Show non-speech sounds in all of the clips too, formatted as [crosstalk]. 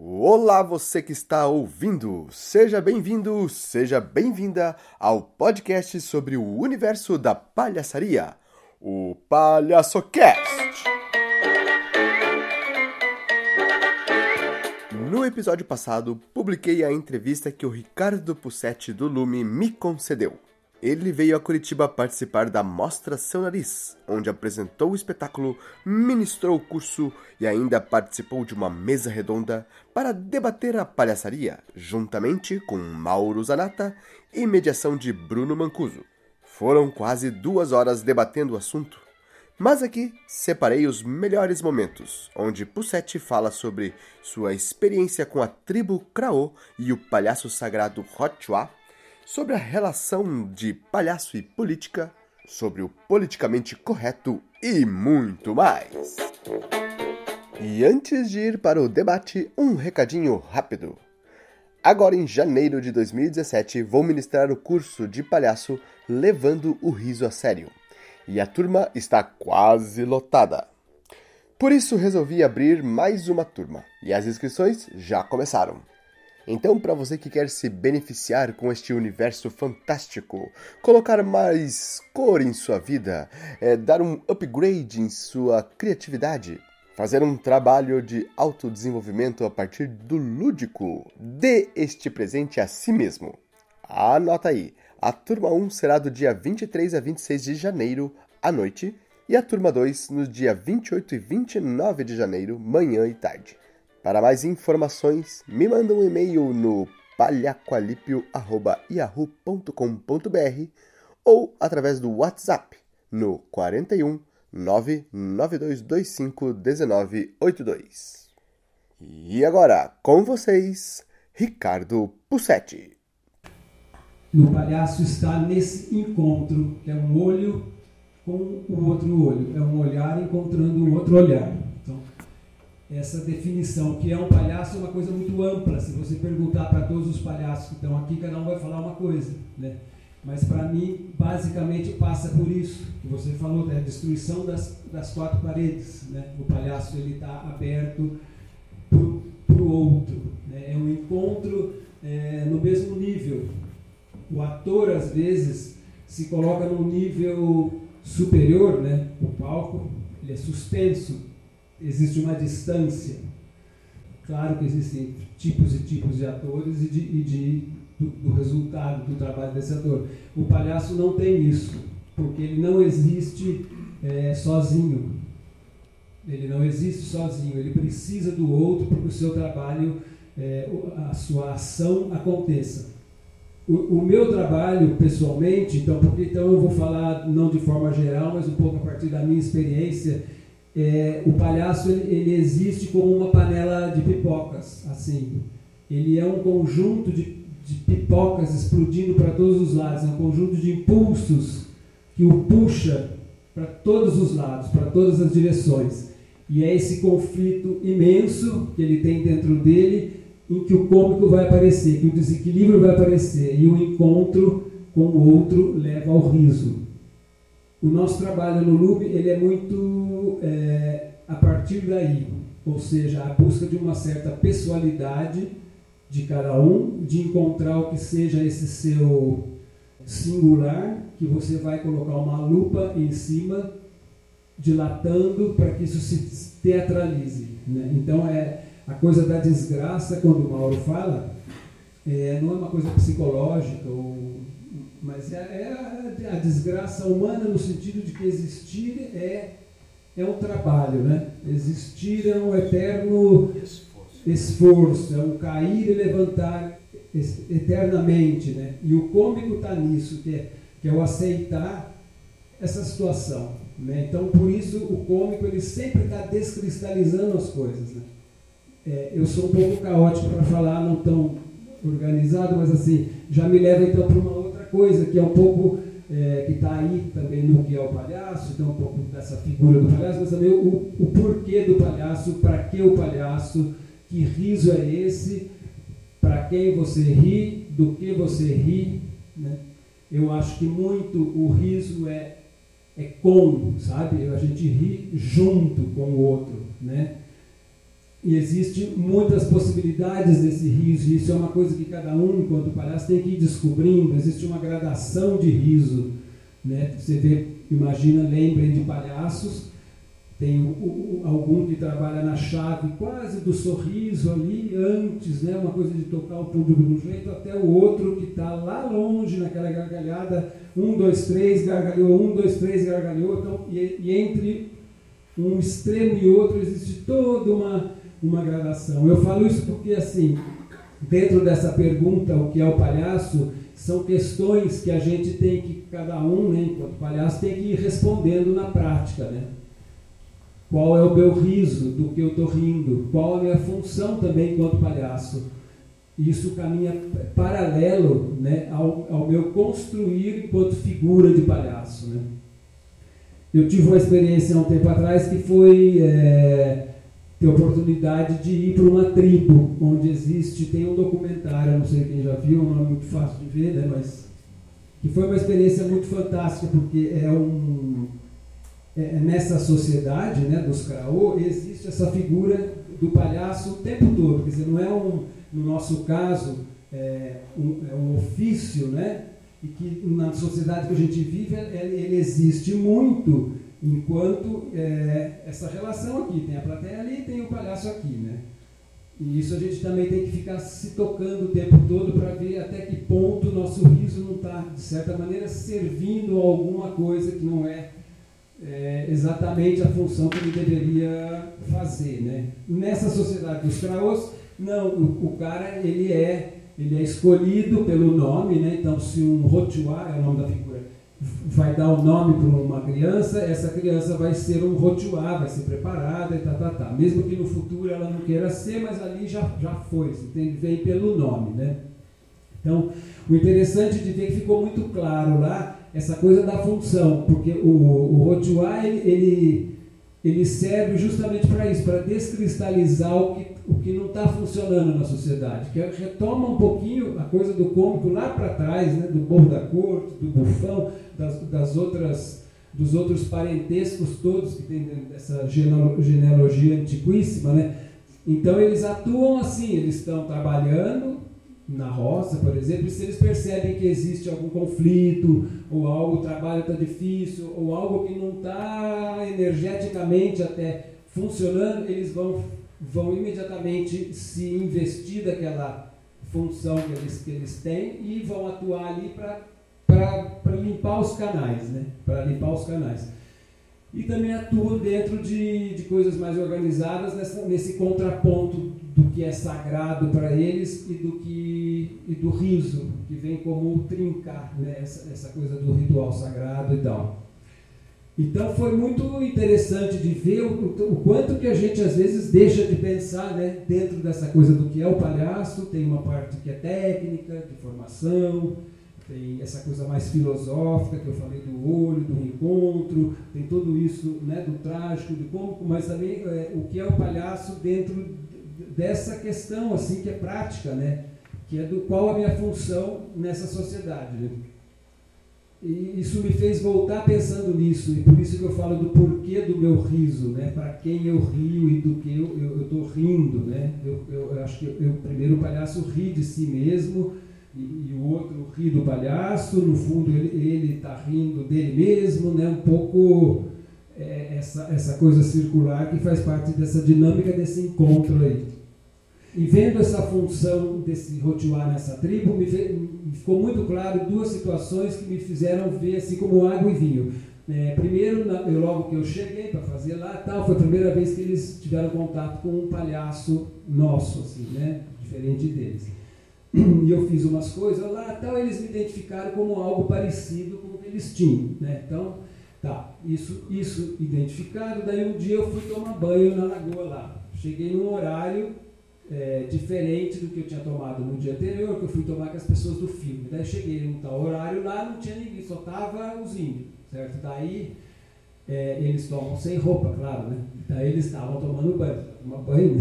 Olá, você que está ouvindo! Seja bem-vindo, seja bem-vinda ao podcast sobre o universo da palhaçaria, o PalhaçoCast! No episódio passado, publiquei a entrevista que o Ricardo Pussetti do Lume me concedeu. Ele veio a Curitiba participar da Mostra Seu Nariz, onde apresentou o espetáculo, ministrou o curso e ainda participou de uma mesa redonda para debater a palhaçaria, juntamente com Mauro Zanata e mediação de Bruno Mancuso. Foram quase duas horas debatendo o assunto. Mas aqui separei os melhores momentos, onde Pussetti fala sobre sua experiência com a tribo Kraô e o palhaço sagrado Hotchua sobre a relação de palhaço e política, sobre o politicamente correto e muito mais. E antes de ir para o debate, um recadinho rápido. Agora em janeiro de 2017 vou ministrar o curso de palhaço Levando o Riso a Sério. E a turma está quase lotada. Por isso resolvi abrir mais uma turma e as inscrições já começaram. Então, para você que quer se beneficiar com este universo fantástico, colocar mais cor em sua vida, é, dar um upgrade em sua criatividade, fazer um trabalho de autodesenvolvimento a partir do lúdico, dê este presente a si mesmo. Anota aí, a turma 1 será do dia 23 a 26 de janeiro à noite e a turma 2 no dia 28 e 29 de janeiro, manhã e tarde. Para mais informações, me manda um e-mail no palhaqualipio.yahoo.com.br ou através do WhatsApp no 41 99225 1982. E agora, com vocês, Ricardo Pussetti. O palhaço está nesse encontro, que é um olho com o outro olho, é um olhar encontrando o outro olhar essa definição, que é um palhaço, é uma coisa muito ampla. Se você perguntar para todos os palhaços que estão aqui, cada um vai falar uma coisa. Né? Mas para mim, basicamente, passa por isso que você falou, da destruição das, das quatro paredes. Né? O palhaço ele está aberto para o outro. Né? É um encontro é, no mesmo nível. O ator, às vezes, se coloca num nível superior, né? o palco ele é suspenso existe uma distância. Claro que existem tipos e tipos de atores e, de, e de do, do, resultado do trabalho desse ator. O palhaço não tem isso, porque ele não existe é, sozinho. Ele não existe sozinho, ele precisa do outro para que o seu trabalho, é, a sua ação aconteça. O, o, meu trabalho, pessoalmente, então, porque então eu vou falar não de forma geral, mas um pouco a partir da minha experiência é, o palhaço ele, ele, existe como uma panela de pipocas, assim. Ele é um conjunto de, de pipocas explodindo para todos os lados, é um conjunto de impulsos que o puxa para todos os lados, para todas as direções. E é esse conflito imenso que ele tem dentro dele, em que o cômico vai aparecer, que o desequilíbrio vai aparecer, e o encontro com o outro leva ao riso. O nosso trabalho no Lube ele é muito é, a partir daí, ou seja, a busca de uma certa pessoalidade de cada um, de encontrar o que seja esse seu singular, que você vai colocar uma lupa em cima, dilatando para que isso se teatralize. Né? Então é a coisa da desgraça, quando o Mauro fala, é, não é uma coisa psicológica ou mas é, é a, a, desgraça humana no sentido de que existir é, é um trabalho, né? Existir é um eterno esforço, esforço é um cair e levantar eternamente, né? E o cômico está nisso, que é, que é o aceitar essa situação, né? Então, por isso, o cômico ele sempre está descristalizando as coisas, né? É, eu sou um pouco caótico para falar, não tão organizado, mas assim, já me leva então para uma outra coisa que é um pouco é, que está aí também no que é o palhaço, então um pouco dessa figura do palhaço, mas também o, o porquê do palhaço, para que o palhaço, que riso é esse, para quem você ri, do que você ri. Né? Eu acho que muito o riso é, é com, sabe? A gente ri junto com o outro. Né? E existem muitas possibilidades desse riso, e isso é uma coisa que cada um, enquanto palhaço, tem que ir descobrindo. Existe uma gradação de riso. Né? Você vê, imagina, lembrem de palhaços, tem o, o, algum que trabalha na chave quase do sorriso ali, antes, né? uma coisa de tocar o público de um jeito, até o outro que está lá longe naquela gargalhada, um, dois, três, gargalhou, um, dois, três, gargalhou, então, e, e entre um extremo e outro existe toda uma uma gradação. Eu falo isso porque, assim, dentro dessa pergunta, o que é o palhaço, são questões que a gente tem que, cada um, né, enquanto palhaço, tem que ir respondendo na prática, né? Qual é o meu riso do que eu estou rindo? Qual a minha função também enquanto palhaço? Isso caminha paralelo né, ao, ao meu construir enquanto figura de palhaço. Né? Eu tive uma experiência há um tempo atrás que foi é, ter oportunidade de ir para uma tribo onde existe, tem um documentário, não sei quem já viu, não é muito fácil de ver, né, mas que foi uma experiência muito fantástica, porque é um é, é nessa sociedade, né, dos Kraô, existe essa figura do palhaço o tempo todo, quer dizer, não é um, no nosso caso, é um, é um ofício, né, e que na sociedade que a gente vive, ele, ele existe muito, Enquanto é, essa relação aqui, tem a plateia ali e tem o palhaço aqui, né? E isso a gente também tem que ficar se tocando o tempo todo para ver até que ponto o nosso riso não está, de certa maneira, servindo a alguma coisa que não é, é, exatamente a função que ele deveria fazer. Né? Nessa sociedade dos craôs, não, o, o, cara ele é, ele é escolhido pelo nome, né? então se um rotuá é o nome da figura, vai dar o um nome para uma criança, essa criança vai ser um rotuá, vai ser preparada e tá, tá, tá. Mesmo que no futuro ela não queira ser, mas ali já, já foi, entende? vem pelo nome, né? Então, o interessante de ver que ficou muito claro lá essa coisa da função, porque o, o rotuá, ele, ele, ele serve justamente para isso, para descristalizar o que o que não está funcionando na sociedade, que retoma um pouquinho a coisa do cômico lá para trás, né, do borro da corte, do bufão, das, das outras, dos outros parentescos todos que tem essa genealogia antiquíssima, né? Então eles atuam assim, eles estão trabalhando na roça, por exemplo, e se eles percebem que existe algum conflito, ou algo, o trabalho está difícil, ou algo que não está energeticamente até funcionando, eles vão vão imediatamente se investir daquela função que eles, que eles têm e vão atuar ali para limpar os canais, né? Para limpar os canais. E também atuam dentro de, de coisas mais organizadas nessa, nesse contraponto do que é sagrado para eles e do que e do riso, que vem como trincar né? essa, essa coisa do ritual sagrado e tal. Então foi muito interessante de ver o, o, quanto que a gente às vezes deixa de pensar né, dentro dessa coisa do que é o palhaço, tem uma parte que é técnica, de formação, tem essa coisa mais filosófica que eu falei do olho, do encontro, tem tudo isso né, do trágico, do cômico, mas também é, o que é o palhaço dentro dessa questão assim que é prática, né, que é do qual a minha função nessa sociedade. Né? E isso me fez voltar pensando nisso, e por isso que eu falo do porquê do meu riso, né? para quem eu rio e do que eu estou rindo. Né? Eu, eu, eu, acho que eu, primeiro o palhaço ri de si mesmo, e, o outro ri do palhaço, no fundo ele está rindo dele mesmo, né? um pouco é, essa, essa coisa circular que faz parte dessa dinâmica desse encontro aí. E vendo essa função desse rotuar nessa tribo, me, me, ficou muito claro duas situações que me fizeram ver assim como água e vinho. É, primeiro, eu, logo que eu cheguei para fazer lá, tal, foi a primeira vez que eles tiveram contato com um palhaço nosso, assim, né, diferente deles. [clears throat] E eu fiz umas coisas lá, tal, eles me identificaram como algo parecido com o que eles tinham, né? Então, tá, isso, isso identificado. Daí um dia eu fui tomar banho na lagoa lá. Cheguei num horário é, diferente do que eu tinha tomado no dia anterior, que eu fui tomar com as pessoas do filme. Daí cheguei num tal horário lá, não tinha ninguém, só tava os índios, certo? Daí é, eles tomam sem roupa, claro, né? Daí eles estavam tomando banho, tomar banho.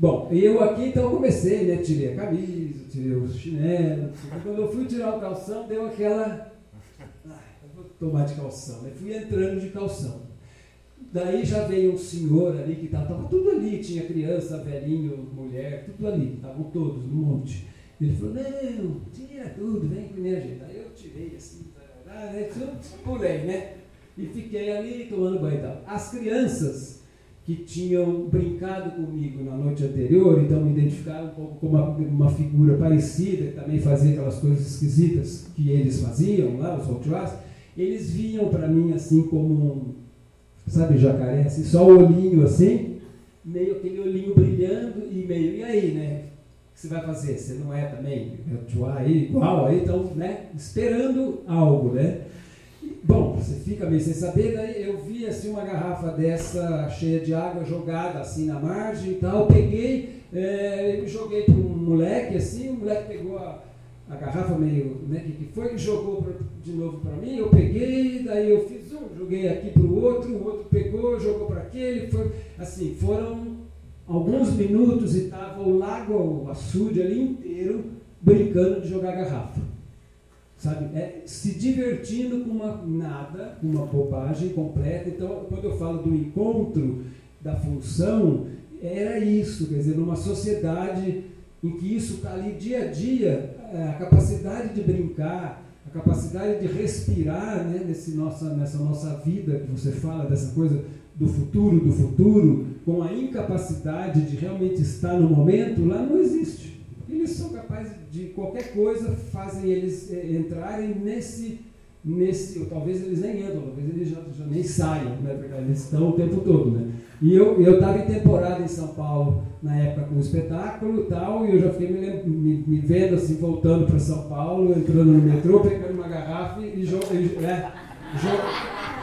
Bom, eu aqui então comecei, né? Tirei a camisa, tirei o chinelo. Quando eu fui tirar o calção, deu aquela. Ah, vou tomar de calção, né? Fui entrando de calção daí já veio um senhor ali que estava tava tudo ali, tinha criança, velhinho, mulher, tudo ali, estavam todos no monte. Ele falou, não, tira tudo, vem com minha gente. Aí eu tirei assim, né, pulei, né? E fiquei ali tomando banho e tal. As crianças que tinham brincado comigo na noite anterior, então me identificaram um pouco com uma, uma figura parecida, que também fazia aquelas coisas esquisitas que eles faziam lá, os outros, eles vinham para mim assim como um, sabe, jacaré, assim, só o olhinho assim, meio aquele olhinho brilhando e meio, e aí, né? você vai fazer? Você não é também aí, igual aí, então, né? Esperando algo, né? Bom, você fica meio sem saber, daí eu vi assim uma garrafa dessa cheia de água jogada assim na margem e tal, peguei, é, joguei para um moleque assim, o moleque pegou a, a garrafa meio, né, que, que foi, e jogou pra, de novo para mim, eu peguei, daí eu fiz um, joguei aqui para o outro, o outro pegou, jogou para aquele, foi, assim, foram alguns minutos e estava o lago, o açude ali inteiro, brincando de jogar garrafa. Sabe? É, se divertindo com uma nada, com uma bobagem completa. Então, quando eu falo do encontro da função, era isso, quer dizer, numa sociedade em que isso está ali dia a dia, é, a capacidade de brincar, a capacidade de respirar né, nesse nossa, nessa nossa vida que você fala, dessa coisa do futuro, do futuro, com a incapacidade de realmente estar no momento, lá não existe. Eles são capazes de qualquer coisa, fazem eles eh, entrarem nesse, nesse ou talvez eles nem entram, talvez eles já, já nem saiam, né, eles estão o tempo todo. Né? E eu estava em temporada em São Paulo, na época com o espetáculo e tal, e eu já fiquei me, me, me vendo assim, voltando para São Paulo, entrando no metrô, pegando uma garrafa e, jogando. É,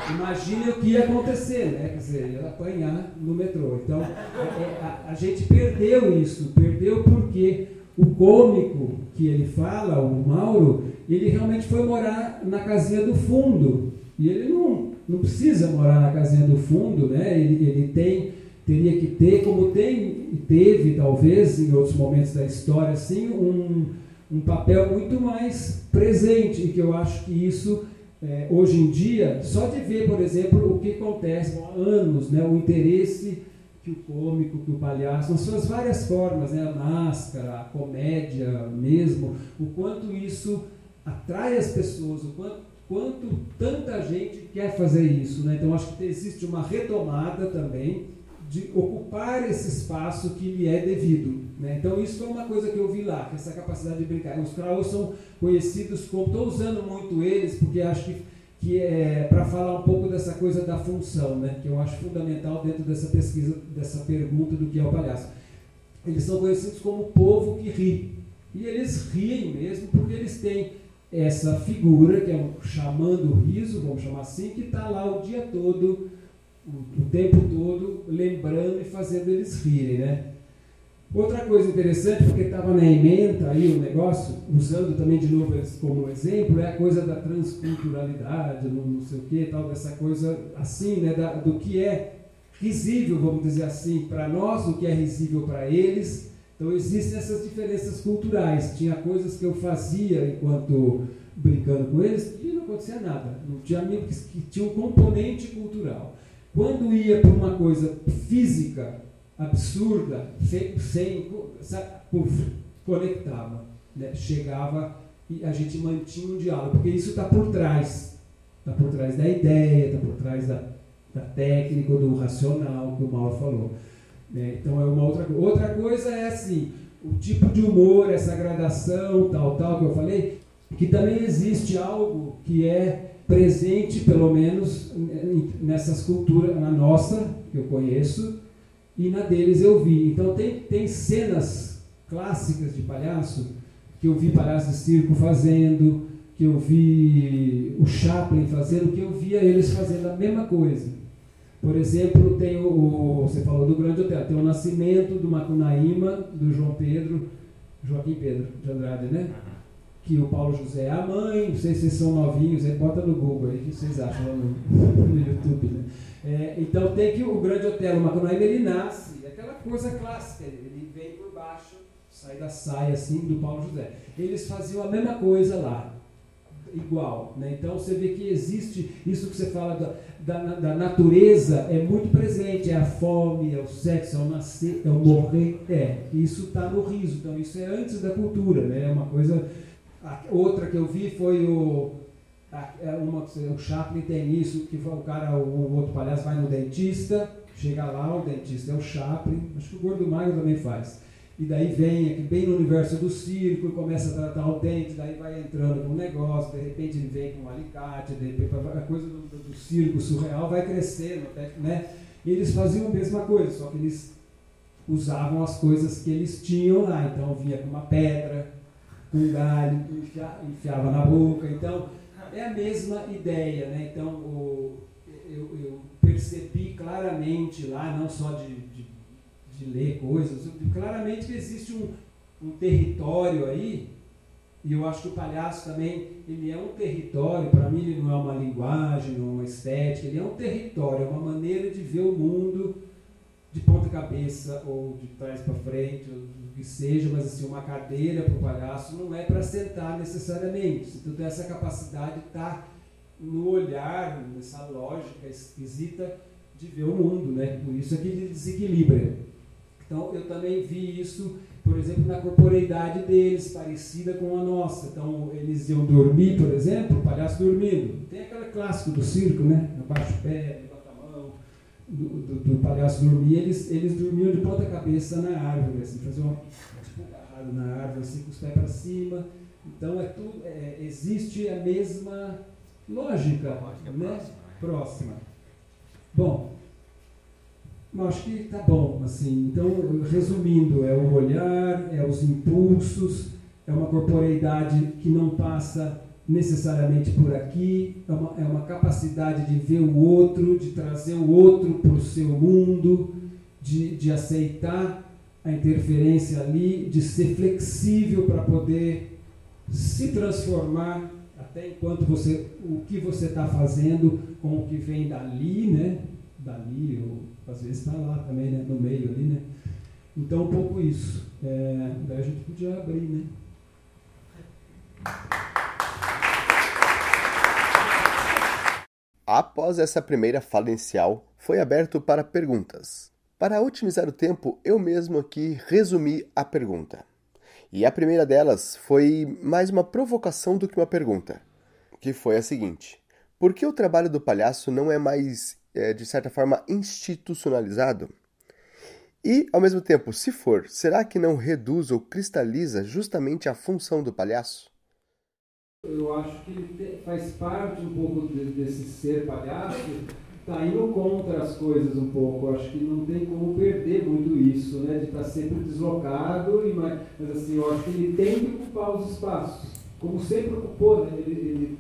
Imagine o que ia acontecer, né? Quer dizer, ia apanhar no metrô. Então, é, é, a, a, gente perdeu isso, perdeu porque o cômico que ele fala, o Mauro, ele realmente foi morar na casinha do fundo. E ele não, não precisa morar na casinha do fundo, né? Ele, ele tem, teria que ter, como tem, teve talvez em outros momentos da história, assim, um, um papel muito mais presente, e que eu acho que isso é, hoje em dia, só de ver, por exemplo, o que acontece há anos, né, o interesse que o cômico, que o palhaço, nas suas várias formas, né, a máscara, a comédia mesmo, o quanto isso atrai as pessoas, o quanto, quanto tanta gente quer fazer isso. Né? Então, acho que existe uma retomada também de ocupar esse espaço que lhe é devido. Né? Então, isso foi uma coisa que eu vi lá, essa capacidade de brincar. Os Krauss são conhecidos como. Estou usando muito eles, porque acho que, que é para falar um pouco dessa coisa da função, né? que eu acho fundamental dentro dessa pesquisa, dessa pergunta do que é o palhaço. Eles são conhecidos como o povo que ri. E eles riem mesmo porque eles têm essa figura, que é um chamando riso, vamos chamar assim, que está lá o dia todo o, tempo todo lembrando e fazendo eles rirem, né? Outra coisa interessante, porque estava na emenda aí o negócio, usando também de novo como exemplo, é a coisa da transculturalidade, não, sei o que, tal, dessa coisa assim, né, da, do que é risível, vamos dizer assim, para nós, o que é risível para eles. Então existem essas diferenças culturais. Tinha coisas que eu fazia enquanto brincando com eles e não acontecia nada. Não tinha amigos que, que um componente cultural. Quando ia para uma coisa física, absurda, sem, sem conectava, né? chegava e a gente mantinha um diálogo, porque isso está por trás. Está por trás da ideia, está por trás da, da técnica, do racional que o Mauro falou. Né? Então é uma outra coisa. Outra coisa é assim, o tipo de humor, essa gradação, tal, tal, que eu falei, que também existe algo que é presente, pelo menos, nessas culturas, na nossa, que eu conheço, e na deles eu vi. Então, tem, tem cenas clássicas de palhaço, que eu vi palhaço de circo fazendo, que eu vi o Chaplin fazendo, que eu via eles fazendo a mesma coisa. Por exemplo, tem o, você falou do Grande Hotel, tem o Nascimento do Macunaíma, do João Pedro, Joaquim Pedro de Andrade, né? Que o Paulo José é a mãe, não sei se vocês são novinhos, aí bota no Google aí, o que vocês acham no, [laughs] no YouTube, né? É, então tem que o Grande Hotel Macunaíma, ele nasce, aquela coisa clássica, ele vem por baixo, sai da saia assim do Paulo José. Eles faziam a mesma coisa lá, igual. Né? Então você vê que existe isso que você fala da, da, da, natureza é muito presente, é a fome, é o sexo, é o nascer, é o morrer, é. Isso está no riso, então isso é antes da cultura, né? É uma coisa. A, outra que eu vi foi o. A, é uma, o Chaplin tem isso, que o cara, o, o outro palhaço vai no dentista, chega lá, o dentista é o Chaplin, acho que o Gordo Magro também faz e daí vem aqui bem no universo do circo e começa a tratar o dente, daí vai entrando um negócio, de repente ele vem com um alicate, de repente a coisa do, do, do circo surreal vai crescendo, né? E eles faziam a mesma coisa, só que eles usavam as coisas que eles tinham lá, então vinha com uma pedra, um galho, enfiava, enfiava na boca, então é a mesma ideia, né? Então o, eu, eu percebi claramente lá, não só de, de de ler coisas. Claramente que existe um, um território aí, e eu acho que o palhaço também, ele é um território, para mim ele não é uma linguagem, não é uma estética, ele é um território, é uma maneira de ver o mundo de ponta cabeça, ou de trás para frente, ou o que seja, mas assim, uma cadeira para o palhaço não é para sentar necessariamente. Então essa capacidade está no olhar, nessa lógica esquisita de ver o mundo, né? Por isso é que ele desequilibra. Então, eu também vi isso, por exemplo, na corporeidade deles, parecida com a nossa. Então, eles iam dormir, por exemplo, o palhaço dormindo. Tem aquele clássico do circo, né? Abaixa o pé, do, do, do, palhaço dormir. Eles, eles dormiam de ponta cabeça na árvore, assim, faziam tipo, agarrado na árvore, assim, com os pés para cima. Então, é tudo, é, existe a mesma lógica, lógica né? próxima. próxima. Bom, eu acho que tá bom, assim. Então, resumindo, é o olhar, é os impulsos, é uma corporeidade que não passa necessariamente por aqui, é uma, é uma capacidade de ver o outro, de trazer o outro para o seu mundo, de, de aceitar a interferência ali, de ser flexível para poder se transformar até enquanto você o que você está fazendo com o que vem dali, né? Dali ou às vezes está lá também, né? no meio ali, né? Então, um pouco isso. É, daí a gente podia abrir, né? Após essa primeira fala inicial, foi aberto para perguntas. Para otimizar o tempo, eu mesmo aqui resumi a pergunta. E a primeira delas foi mais uma provocação do que uma pergunta, que foi a seguinte: Por que o trabalho do palhaço não é mais é, de certa forma, institucionalizado? E, ao mesmo tempo, se for, será que não reduz ou cristaliza justamente a função do palhaço? Eu acho que ele faz parte um pouco desse ser palhaço, está indo contra as coisas um pouco. Eu acho que não tem como perder muito isso, né? De estar tá sempre deslocado, e mas, mas assim, eu acho que ele tem que ocupar os espaços, como sempre ocupou, né? Ele, ele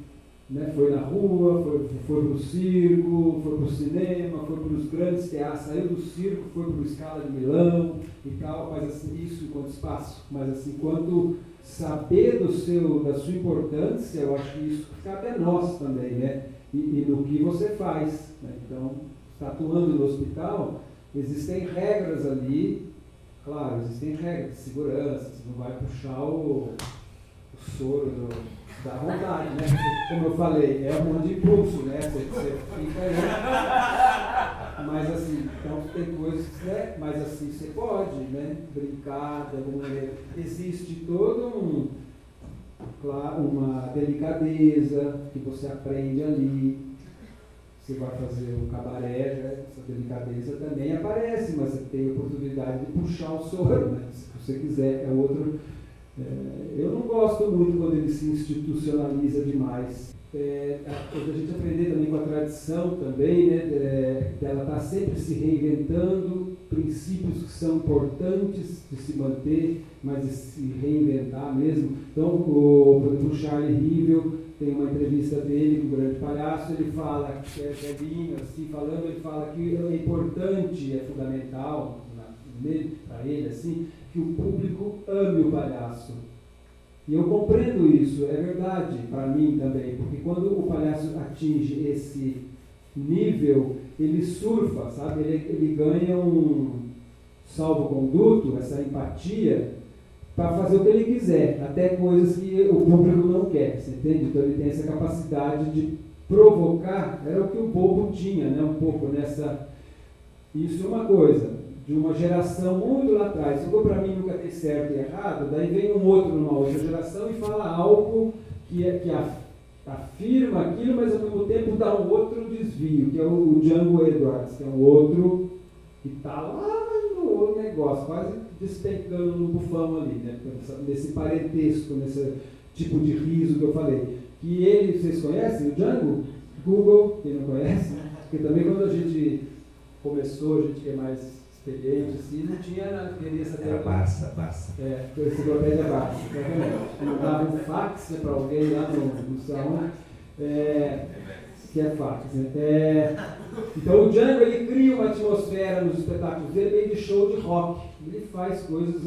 né? Foi na rua, foi, foi para o circo, foi para o cinema, foi para os grandes teatros, saiu do circo, foi para o Escala de Milão e tal, mas assim, isso enquanto espaço. Mas assim, quando saber do seu, da sua importância, eu acho que isso cabe a nós também, né? E, e no que você faz. Né? Então, está atuando no hospital, existem regras ali, claro, existem regras de segurança, você não vai puxar o, o soro do Dá vontade, né? Como eu falei, é um monte de impulso, né? Você, você fica aí. Mas assim, então tem coisas, né? Mas assim, você pode, né? Brincar de alguma maneira. Existe todo um, claro, uma delicadeza que você aprende ali. Você vai fazer um cabaré, né? essa delicadeza também aparece, mas você tem a oportunidade de puxar o soro, né? Se você quiser, é outro é, eu não gosto muito quando ele se institucionaliza demais. É, a, gente aprender também com a tradição também, né, é, ela está sempre se reinventando, princípios que são importantes de se manter, mas de se reinventar mesmo. Então, o, por exemplo, o Charlie Rivel tem uma entrevista dele com o Grande Palhaço, ele fala, é velhinho, assim, falando, ele fala que é importante, é fundamental para ele, assim, que o público ame o palhaço. E eu compreendo isso, é verdade para mim também, porque quando o palhaço atinge esse nível, ele surfa, sabe? Ele, ele ganha um salvo-conduto, essa empatia, para fazer o que ele quiser, até coisas que o público não quer, você entende? Então ele tem essa capacidade de provocar, era o que o bobo tinha, né? um pouco nessa. Isso é uma coisa, de uma geração muito lá atrás, ficou para mim nunca ter certo e errado, daí vem um outro numa outra geração e fala algo que, é, que afirma aquilo, mas ao mesmo tempo dá um outro desvio, que é o, Django Edwards, que é um outro que está lá no negócio, quase despencando no bufão ali, né? nesse parentesco, nesse tipo de riso que eu falei. Que ele, vocês conhecem o Django? Google, quem não conhece? Porque também quando a gente começou, a gente que é mais assim, não tinha, queria saber. Era Barça, Barça. É, foi enciclopédia Barça, Não dava um fax né, para alguém lá no, no salão. É, que é fax. Né? É, então o Django ele cria uma atmosfera nos espetáculos dele meio de show de rock. Ele faz coisas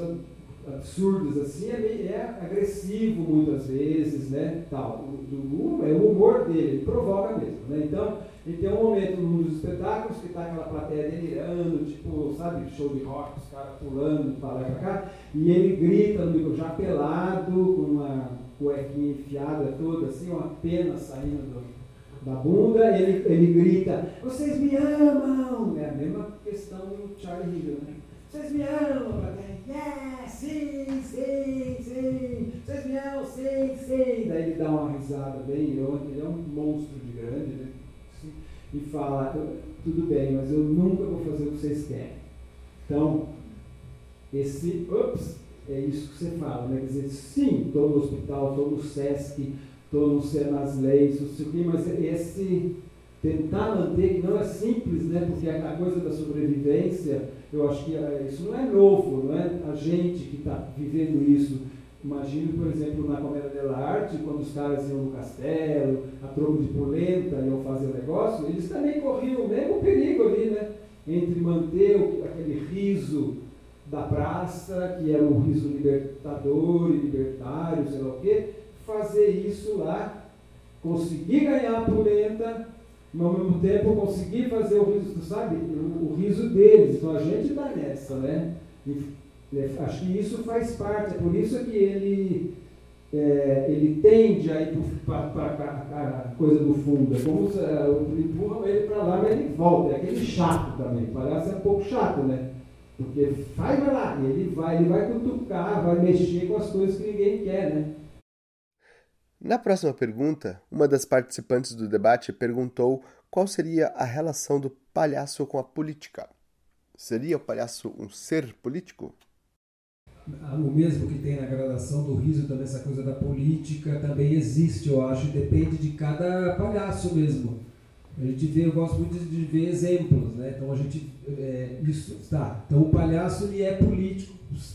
absurdas assim, é, é agressivo muitas vezes, né? Tal. O, o, é o humor dele, ele provoca mesmo. Né? Então, ele tem um momento nos espetáculos que está aquela plateia delirando, tipo, sabe, show de rock, os caras pulando para lá e para cá, e ele grita no micro, já pelado, com uma cuequinha enfiada toda, assim, uma pena saindo do, da bunda, ele, ele grita, vocês me amam! É a mesma questão do Charlie Hill, né? Vocês me amam? Yeah, sim, sim, sim! Vocês me amam, sim, sim! Daí ele dá uma risada bem irônica, ele é um monstro de grande, né? e fala, tudo bem, mas eu nunca vou fazer o que vocês querem. Então, esse, ups, é isso que você fala, né? Quer dizer, sim, estou no hospital, estou no SESC, estou no Senasleis, não sei o quê, mas esse tentar manter, que não é simples, né? Porque a coisa da sobrevivência, eu acho que é, isso não é novo, não é a gente que está vivendo isso Imagino, por exemplo, na Comédia della Arte, quando os caras iam no castelo, a troco de polenta, iam fazer o negócio, eles também corriam o mesmo perigo ali, né? Entre manter aquele riso da praça, que era um riso libertador e libertário, sei lá o quê, fazer isso lá, conseguir ganhar a polenta, mas ao mesmo tempo conseguir fazer o riso, sabe? O, o riso deles. Então a gente está nessa, né? E, Acho que isso faz parte, é por isso que ele, é, ele tende a ir para a coisa do fundo. É como se uh, empurram ele para lá, mas ele volta. É aquele chato também. Parece um pouco chato, né? Porque vai, vai lá, ele vai, ele vai cutucar, vai mexer com as coisas que ninguém quer, né? Na próxima pergunta, uma das participantes do debate perguntou qual seria a relação do palhaço com a política. Seria o palhaço um ser político? o mesmo que tem na gradação do riso, também essa coisa da política também existe, eu acho, depende de cada palhaço mesmo. A gente vê, eu gosto muito de ver exemplos, né? Então a gente, é, isso, tá. Então o palhaço ele é político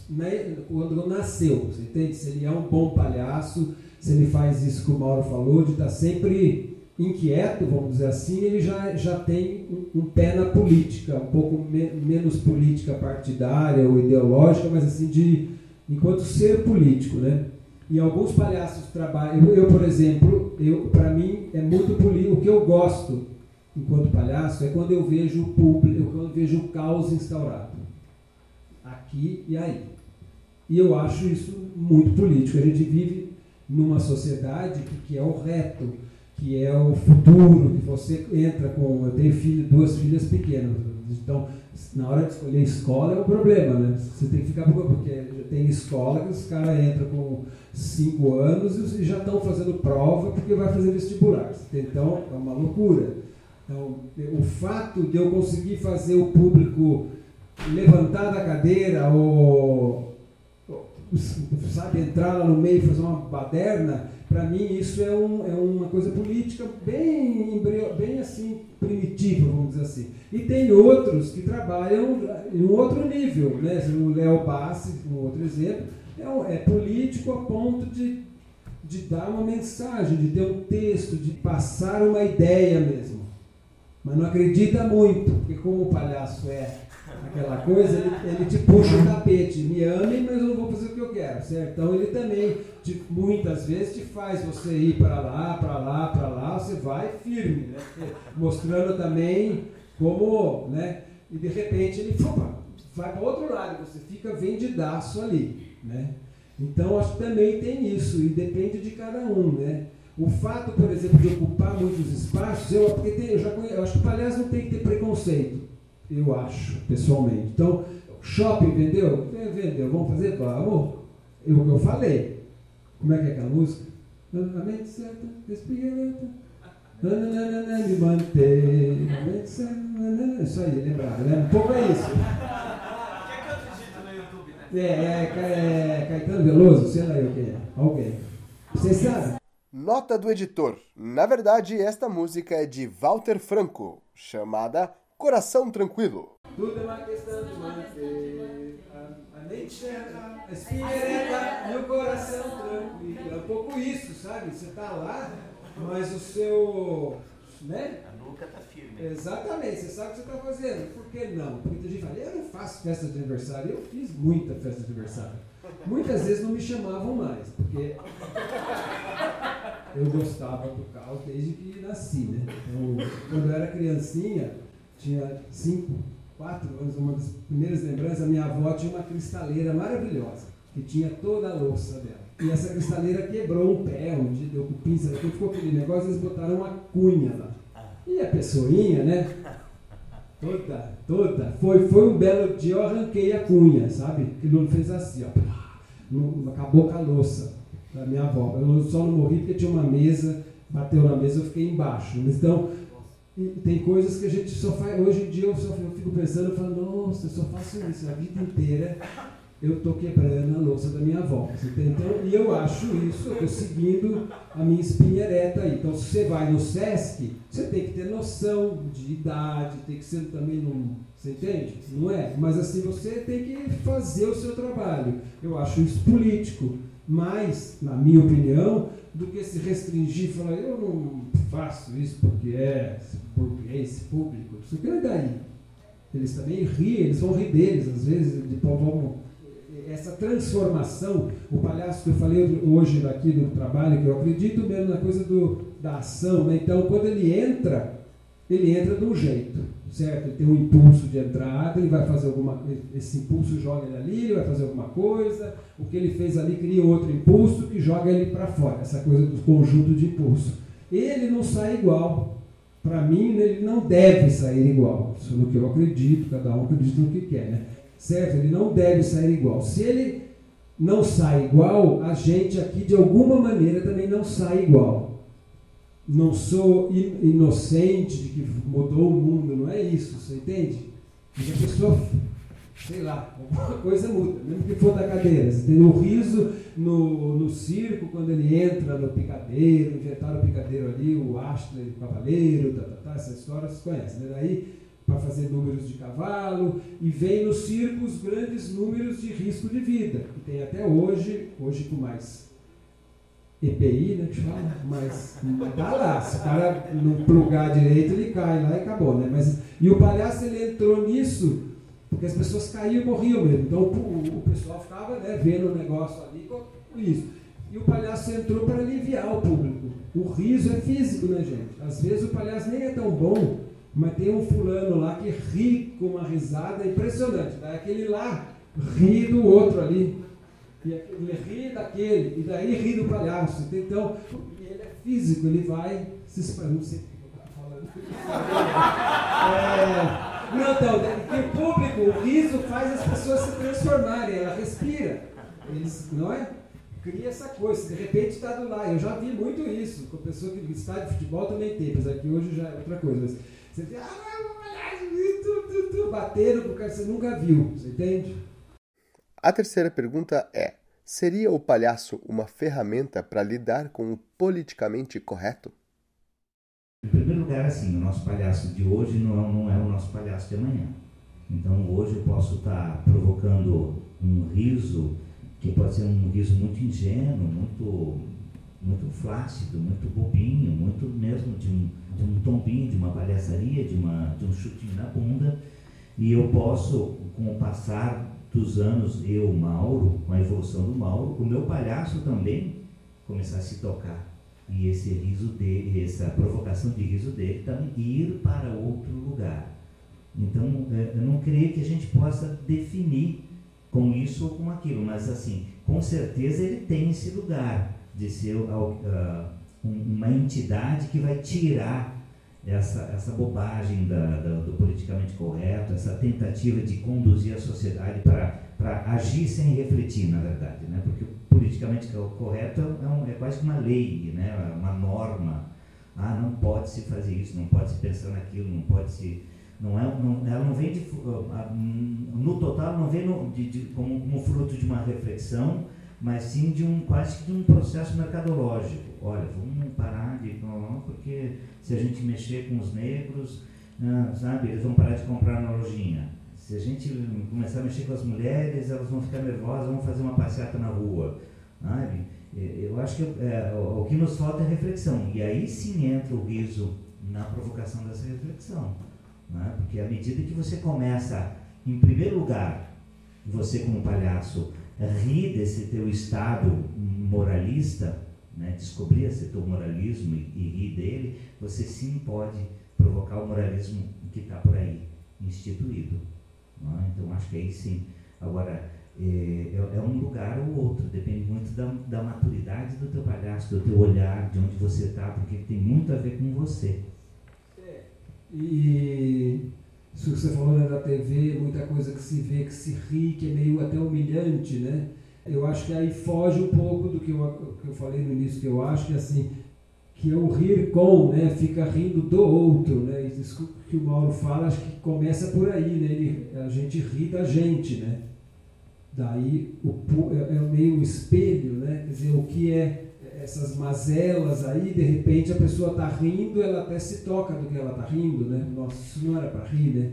né? quando nasceu, você entende? Se ele é um bom palhaço, se ele faz isso que o Mauro falou, de estar tá sempre inquieto, vamos dizer assim, ele já, já tem um, um pé na política, um pouco me, menos política partidária ou ideológica, mas assim de enquanto ser político, né? E alguns palhaços trabalham. Eu, eu por exemplo, eu para mim é muito político. O que eu gosto enquanto palhaço é quando eu vejo o público, quando eu vejo o caos instaurado aqui e aí. E eu acho isso muito político. A gente vive numa sociedade que, que é o reto que é o futuro, que você entra com. Eu tenho filho, duas filhas pequenas, então na hora de escolher escola é um problema, né? Você tem que ficar porque tem escola que os caras entram com 5 anos e já estão fazendo prova porque vai fazer vestibular. Então é uma loucura. Então, o fato de eu conseguir fazer o público levantar da cadeira ou sabe, entrar lá no meio e fazer uma baderna, para mim isso é, um, é uma coisa política bem, bem assim, primitiva, vamos dizer assim. E tem outros que trabalham em um outro nível, né? O Léo Bassi, um outro exemplo, é, é político a ponto de, de dar uma mensagem, de ter um texto, de passar uma ideia mesmo. Mas não acredita muito, porque como o palhaço é aquela coisa, ele, ele, te puxa o tapete, me ame, mas eu não vou fazer o que eu quero, certo? Então ele também, te, muitas vezes, te faz você ir para lá, para lá, para lá, você vai firme, né? mostrando também como, né? E de repente ele opa, vai para outro lado, você fica vendidaço ali, né? Então, acho que também tem isso, e depende de cada um, né? O fato, por exemplo, de ocupar muitos espaços, eu, porque tem, eu, já conheço, eu acho que o palhaço não tem que ter preconceito, eu acho, pessoalmente. Então, shopping vendeu? Vendeu, vamos fazer? Vamos. Eu, eu falei. Como é que é aquela música? A mente certa, respira me manter. Isso aí, lembrado, né? Um pouco é isso. É, é, é Caetano Veloso, sei lá eu quem é. Alguém. Vocês sabem? Nota do editor. Na verdade, esta música é de Walter Franco, chamada Coração Tranquilo. Tudo é uma questão de manter a, a mente certa, a espinha e o coração tranquilo. É um pouco isso, sabe? Você tá lá, mas o seu. Né? A nuca tá firme. Exatamente, você sabe o que você está fazendo. Por que não? Porque muita gente fala, eu não faço festa de aniversário. Eu fiz muita festa de aniversário. Muitas vezes não me chamavam mais, porque eu gostava do caos desde que nasci, né? Então, quando eu era criancinha, tinha cinco, quatro anos, uma das primeiras lembranças, a minha avó tinha uma cristaleira maravilhosa, que tinha toda a louça dela. E essa cristaleira quebrou um pé, dia deu com pinça, depois ficou aquele negócio, eles botaram uma cunha lá. E a pessoinha, né? Toda, toda. Foi, foi um belo dia, eu arranquei a cunha, sabe? Que não fez assim, ó. acabou com a louça da minha avó. Eu só não morri porque tinha uma mesa, bateu na mesa, eu fiquei embaixo. Então, tem coisas que a gente só faz. Hoje em dia eu, só, eu fico pensando, eu falo, nossa, eu só faço isso a vida inteira eu estou quebrando a louça da minha avó. Então, e eu acho isso, eu estou seguindo a minha espinha ereta aí. Então, se você vai no SESC, você tem que ter noção de idade, tem que ser também num. Você entende? Não é? Mas assim, você tem que fazer o seu trabalho. Eu acho isso político. Mais, na minha opinião, do que se restringir e falar, eu não faço isso porque é burguês, público. Isso que é daí. Eles também riem, eles vão rir deles, às vezes, de vamos essa transformação, o palhaço que eu falei hoje aqui no trabalho, que eu acredito mesmo na coisa do, da ação, né? então quando ele entra, ele entra de um jeito, certo? Ele tem um impulso de entrada, ele vai fazer alguma esse impulso joga ele ali, ele vai fazer alguma coisa, o que ele fez ali cria outro impulso que joga ele para fora, essa coisa do conjunto de impulso. Ele não sai igual. Para mim, ele não deve sair igual. Isso é no que eu acredito, cada um acredita no que quer, né? certo? Ele não deve sair igual. Se ele não sai igual, a gente aqui de alguma maneira também não sai igual. Não sou inocente de que mudou o mundo, não é isso, você entende? Mas a pessoa, sei lá, alguma coisa muda, mesmo que for da cadeira. Você tem o riso no, no circo, quando ele entra no picadeiro, inventaram o picadeiro ali, o astro, o cavaleiro, tá, tá, tá, essa história vocês conhecem, né? Daí para fazer números de cavalo, e vem no circo os grandes números de risco de vida, que tem até hoje, hoje com mais EPI, né, que fala, mas dá lá, se o cara não plugar direito, ele cai lá e acabou, né, mas, e o palhaço, ele entrou nisso, porque as pessoas caíam e morriam mesmo, então o, pessoal ficava, né, vendo o negócio ali com isso, e o palhaço entrou para aliviar o público, o riso é físico, né, gente, às vezes o palhaço nem é tão bom, mas tem um fulano lá que ri com uma risada impressionante. Daí aquele lá ri do outro ali. E ele ri daquele, e daí ri do palhaço. Então, ele é físico, ele vai se espalhando. Não sei o que eu estou falando. [laughs] É, não, então, o público, o riso faz as pessoas se transformarem, ela respira. Eles, não é? Cria essa coisa, de repente está do lá. Eu já vi muito isso, com a pessoa que está de futebol também tem, apesar que hoje já é outra coisa. Mas, você vê, ah, tu, bateram porque você nunca viu, você entende? A terceira pergunta é: seria o palhaço uma ferramenta para lidar com o politicamente correto? Em primeiro lugar, assim, o nosso palhaço de hoje não é, não é o nosso palhaço de amanhã. Então, hoje eu posso estar provocando um riso que pode ser um riso muito ingênuo, muito muito flácido, muito bobinho, muito mesmo de um, de um tombinho, de uma palhaçaria, de, uma, de um chutinho na bunda. E eu posso, com o passar dos anos, eu, Mauro, com a evolução do Mauro, o meu palhaço também começar a se tocar. E esse riso dele, essa provocação de riso dele também ir para outro lugar. Então, é, eu não creio que a gente possa definir com isso ou com aquilo, mas assim, com certeza ele tem esse lugar de ser uh, uma entidade que vai tirar essa, essa bobagem da, da, do politicamente correto, essa tentativa de conduzir a sociedade para agir sem refletir, na verdade, né? porque politicamente correto é, um, é quase uma lei, né? uma norma. Ah, não pode se fazer isso, não pode se pensar naquilo, não pode se não é, não, ela não vem de, no total não vem no, de, de, como, como, fruto de uma reflexão, mas sim de um quase que de um processo mercadológico. Olha, vamos parar de porque se a gente mexer com os negros, ah, sabe, eles vão parar de comprar na lojinha. Se a gente começar a mexer com as mulheres, elas vão ficar nervosas, vão fazer uma passeata na rua, sabe? Eu acho que é, o que nos falta é reflexão. E aí sim entra o riso na provocação dessa reflexão. Né? Porque à medida que você começa, em primeiro lugar, você como palhaço, rir desse teu estado moralista, né? descobrir esse teu moralismo e, e rir dele, você sim pode provocar o moralismo que está por aí instituído. Né? Então acho que aí sim. Agora, é, é, é, um lugar ou outro, depende muito da, da maturidade do teu palhaço, do teu olhar, de onde você está, porque tem muito a ver com você. E isso que você falou né, da TV, muita coisa que se vê, que se ri, que é meio até humilhante, né? Eu acho que aí foge um pouco do que eu, que eu falei no início, que eu acho que assim, que é o rir com, né? Fica rindo do outro, né? Isso que o Mauro fala, acho que começa por aí, né? Ele, a gente ri da gente, né? Daí o, é, é meio um espelho, né? Quer dizer, o que é essas mazelas aí, de repente a pessoa está rindo, ela até se toca do que ela está rindo, né? Nossa, era para rir, né?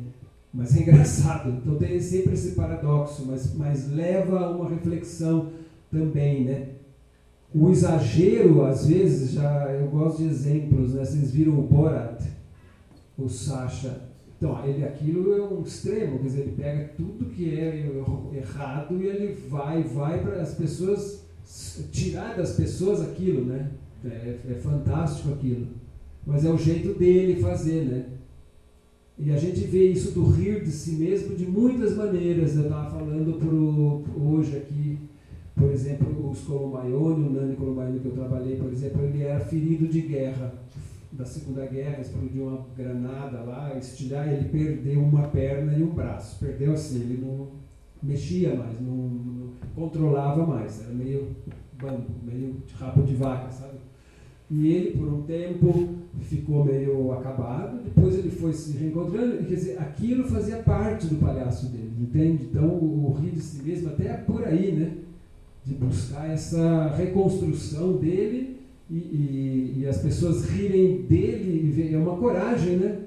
Mas é [laughs] engraçado. Então tem sempre esse paradoxo, mas, mas leva a uma reflexão também, né? O exagero, às vezes, já eu gosto de exemplos, né? Vocês viram o Borat, o Sasha. Então, ele, aquilo é um extremo, quer dizer, ele pega tudo que é errado e ele vai, vai para as pessoas tirar das pessoas aquilo, né? É, é, fantástico aquilo. Mas é o jeito dele fazer, né? E a gente vê isso do rir de si mesmo de muitas maneiras. Eu estava falando pro, hoje aqui, por exemplo, os Columbaione, o Nani Columbaione que eu trabalhei, por exemplo, ele era ferido de guerra. Da Segunda Guerra, explodiu uma granada lá, estirar, ele perdeu uma perna e um braço. Perdeu assim, ele não mexia mais, não, não controlava mais, era meio bambu, meio rabo de vaca, sabe? E ele, por um tempo, ficou meio acabado, depois ele foi se reencontrando, quer dizer, aquilo fazia parte do palhaço dele, entende? Então, o rir de si mesmo até é por aí, né? De buscar essa reconstrução dele e, e, e as pessoas rirem dele, é uma coragem, né?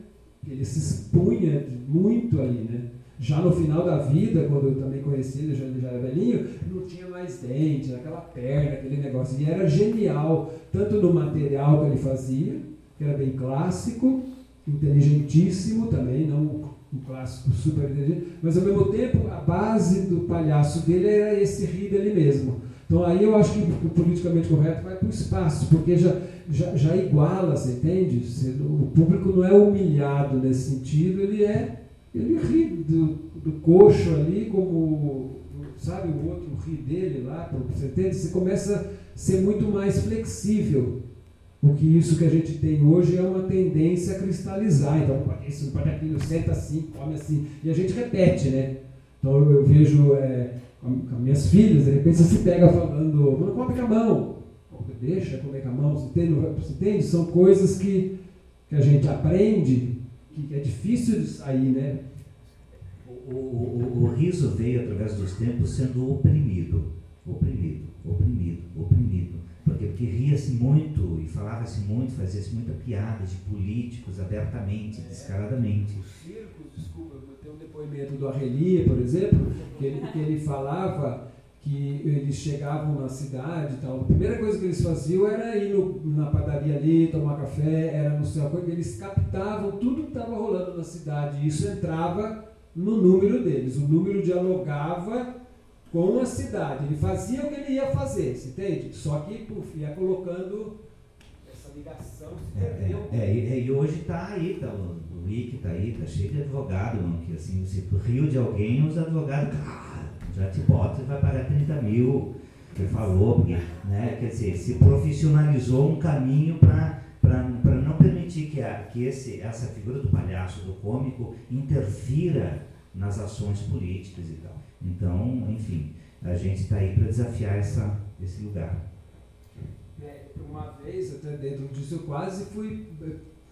Ele se expunha muito ali, né? Já no final da vida, quando eu também conheci ele, já, já era velhinho, não tinha mais dente, aquela perna, aquele negócio. E era genial, tanto no material que ele fazia, que era bem clássico, inteligentíssimo também, não um clássico super inteligente, mas ao mesmo tempo a base do palhaço dele era esse rir dele mesmo. Então aí eu acho que o politicamente correto vai para o espaço, porque já, já, já iguala, você entende? O público não é humilhado nesse sentido, ele é ele ri do, do coxo ali, como, sabe, o outro ri dele lá, você entende? Você começa a ser muito mais flexível. Porque isso que a gente tem hoje é uma tendência a cristalizar. Então, pode isso, pode aquilo, senta assim, come assim. E a gente repete, né? Então, eu, vejo é, com, minhas filhas, de repente você se pega falando, não come com a mão. Deixa comer com a mão, você entende? Você entende? São coisas que, que a gente aprende que é difícil de sair, né? O, o, o, riso veio através dos tempos sendo oprimido, oprimido, oprimido, oprimido. Porque, porque ria-se muito e falava-se muito, fazia-se muita piada de políticos abertamente, é. descaradamente. Os circos, desculpa, tem um depoimento do Arrelia, por exemplo, que ele, que ele falava que eles chegavam na cidade e tal. A primeira coisa que eles faziam era ir no, na padaria ali, tomar café, era no céu, eles captavam tudo que estava rolando na cidade. E isso entrava no número deles. O número dialogava com a cidade. Ele fazia o que ele ia fazer, você entende? Só que puf, ia colocando essa ligação, se perdeu. É, é, é, e hoje está aí, tá, o, o Rick está aí, está cheio de advogado, que assim, se tu riu de alguém, os advogados já te bota e vai pagar 30 mil. Ele falou, porque, né, quer dizer, se profissionalizou um caminho para não permitir que, a, que esse, essa figura do palhaço, do cômico, interfira nas ações políticas e tal. Então, enfim, a gente está aí para desafiar essa, esse lugar. É, uma vez, até dentro disso, eu quase fui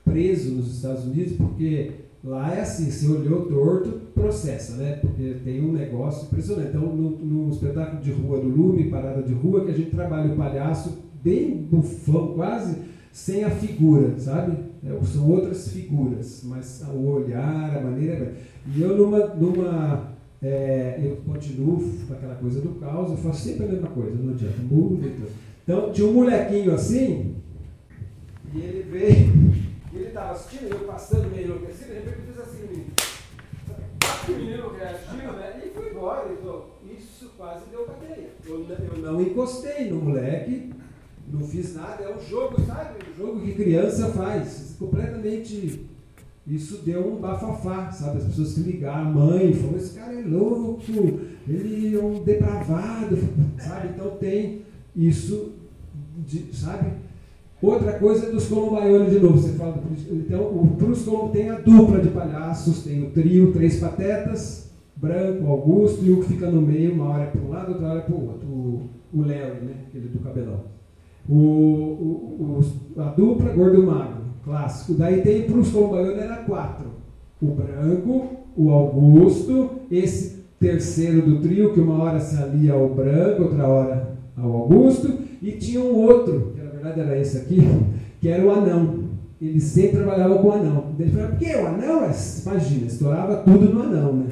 preso nos Estados Unidos, porque lá é assim, se olhou torto, processa, né? Porque tem um negócio impressionante. Então, no, no espetáculo de rua do Lume, Parada de Rua, que a gente trabalha o palhaço bem bufão, quase sem a figura, sabe? É, são outras figuras, mas o olhar, a maneira. E eu, numa. numa é, eu continuo com aquela coisa do caos, eu faço sempre a mesma coisa, não adianta, muda e Então, tinha um molequinho assim, e ele veio ele estava assistindo, eu passando meio enlouquecido, de repente eu fiz assim, menino. O menino reagiu, né? E foi embora. Então, isso quase deu cadeia. Eu, eu não encostei no moleque, não fiz nada. É um jogo, sabe? Um jogo que criança faz. Completamente. Isso deu um bafafá, sabe? As pessoas se ligaram, a mãe falou: esse cara é louco, ele é um depravado, [laughs] sabe? Então tem isso, de, sabe? Outra coisa é dos Colombaioli de novo. Você fala, então, o Cruz Colombo tem a dupla de palhaços, tem o trio, três patetas, Branco, Augusto, e o que fica no meio, uma hora para um lado, outra hora para o outro, o, o Larry, né? aquele do cabelão. O, o, o, a dupla, gordo e magro, clássico. Daí tem para os Colombaioli era quatro. O Branco, o Augusto, esse terceiro do trio, que uma hora se alia ao Branco, outra hora ao Augusto, e tinha um outro, verdade era esse aqui, [laughs] que era o anão. Ele sempre trabalhava com o anão. Ele falava, porque o anão, é, imagina, estourava tudo no anão, né?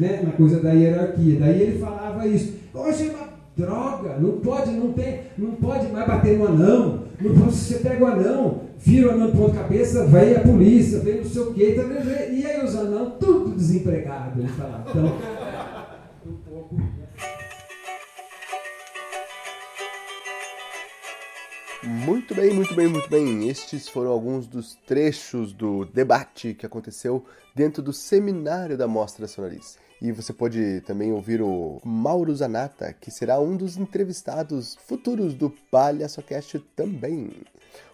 né? Na coisa da hierarquia. Daí ele falava isso. Hoje é uma droga, não pode, não tem, não pode mais bater no anão. Não pode, você pega o anão, vira o anão de ponta cabeça, vem a polícia, vem não sei o quê, tá, e aí os anão tudo desempregado, ele falava. Então. Muito bem, muito bem, muito bem. Estes foram alguns dos trechos do debate que aconteceu dentro do seminário da Mostra Sonoris. E você pode também ouvir o Mauro Zanata, que será um dos entrevistados futuros do PalhaçoCast também.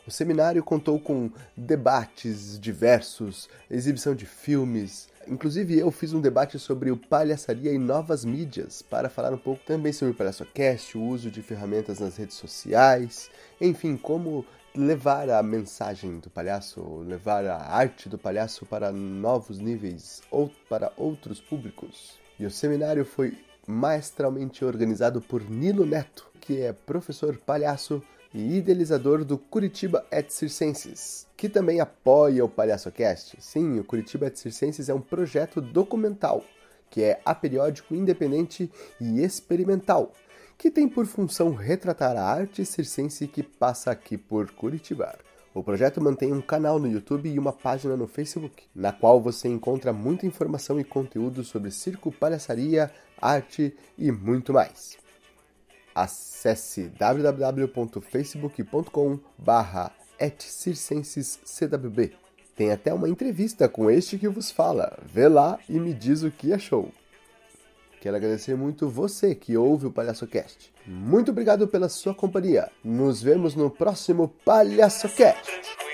O seminário contou com debates diversos, exibição de filmes, Inclusive, eu fiz um debate sobre o palhaçaria e novas mídias, para falar um pouco também sobre o PalhaçoCast, o uso de ferramentas nas redes sociais, enfim, como levar a mensagem do palhaço, levar a arte do palhaço para novos níveis ou para outros públicos. E o seminário foi maestralmente organizado por Nilo Neto, que é professor palhaço e idealizador do Curitiba et Circenses, que também apoia o PalhaçoCast. Sim, o Curitiba et Circenses é um projeto documental, que é aperiódico, independente e experimental, que tem por função retratar a arte circense que passa aqui por Curitiba. O projeto mantém um canal no YouTube e uma página no Facebook, na qual você encontra muita informação e conteúdo sobre circo, palhaçaria, arte e muito mais acesse www.facebook.com barra Tem até uma entrevista com este que vos fala. Vê lá e me diz o que achou. Quero agradecer muito você que ouve o PalhaçoCast. Muito obrigado pela sua companhia. Nos vemos no próximo PalhaçoCast.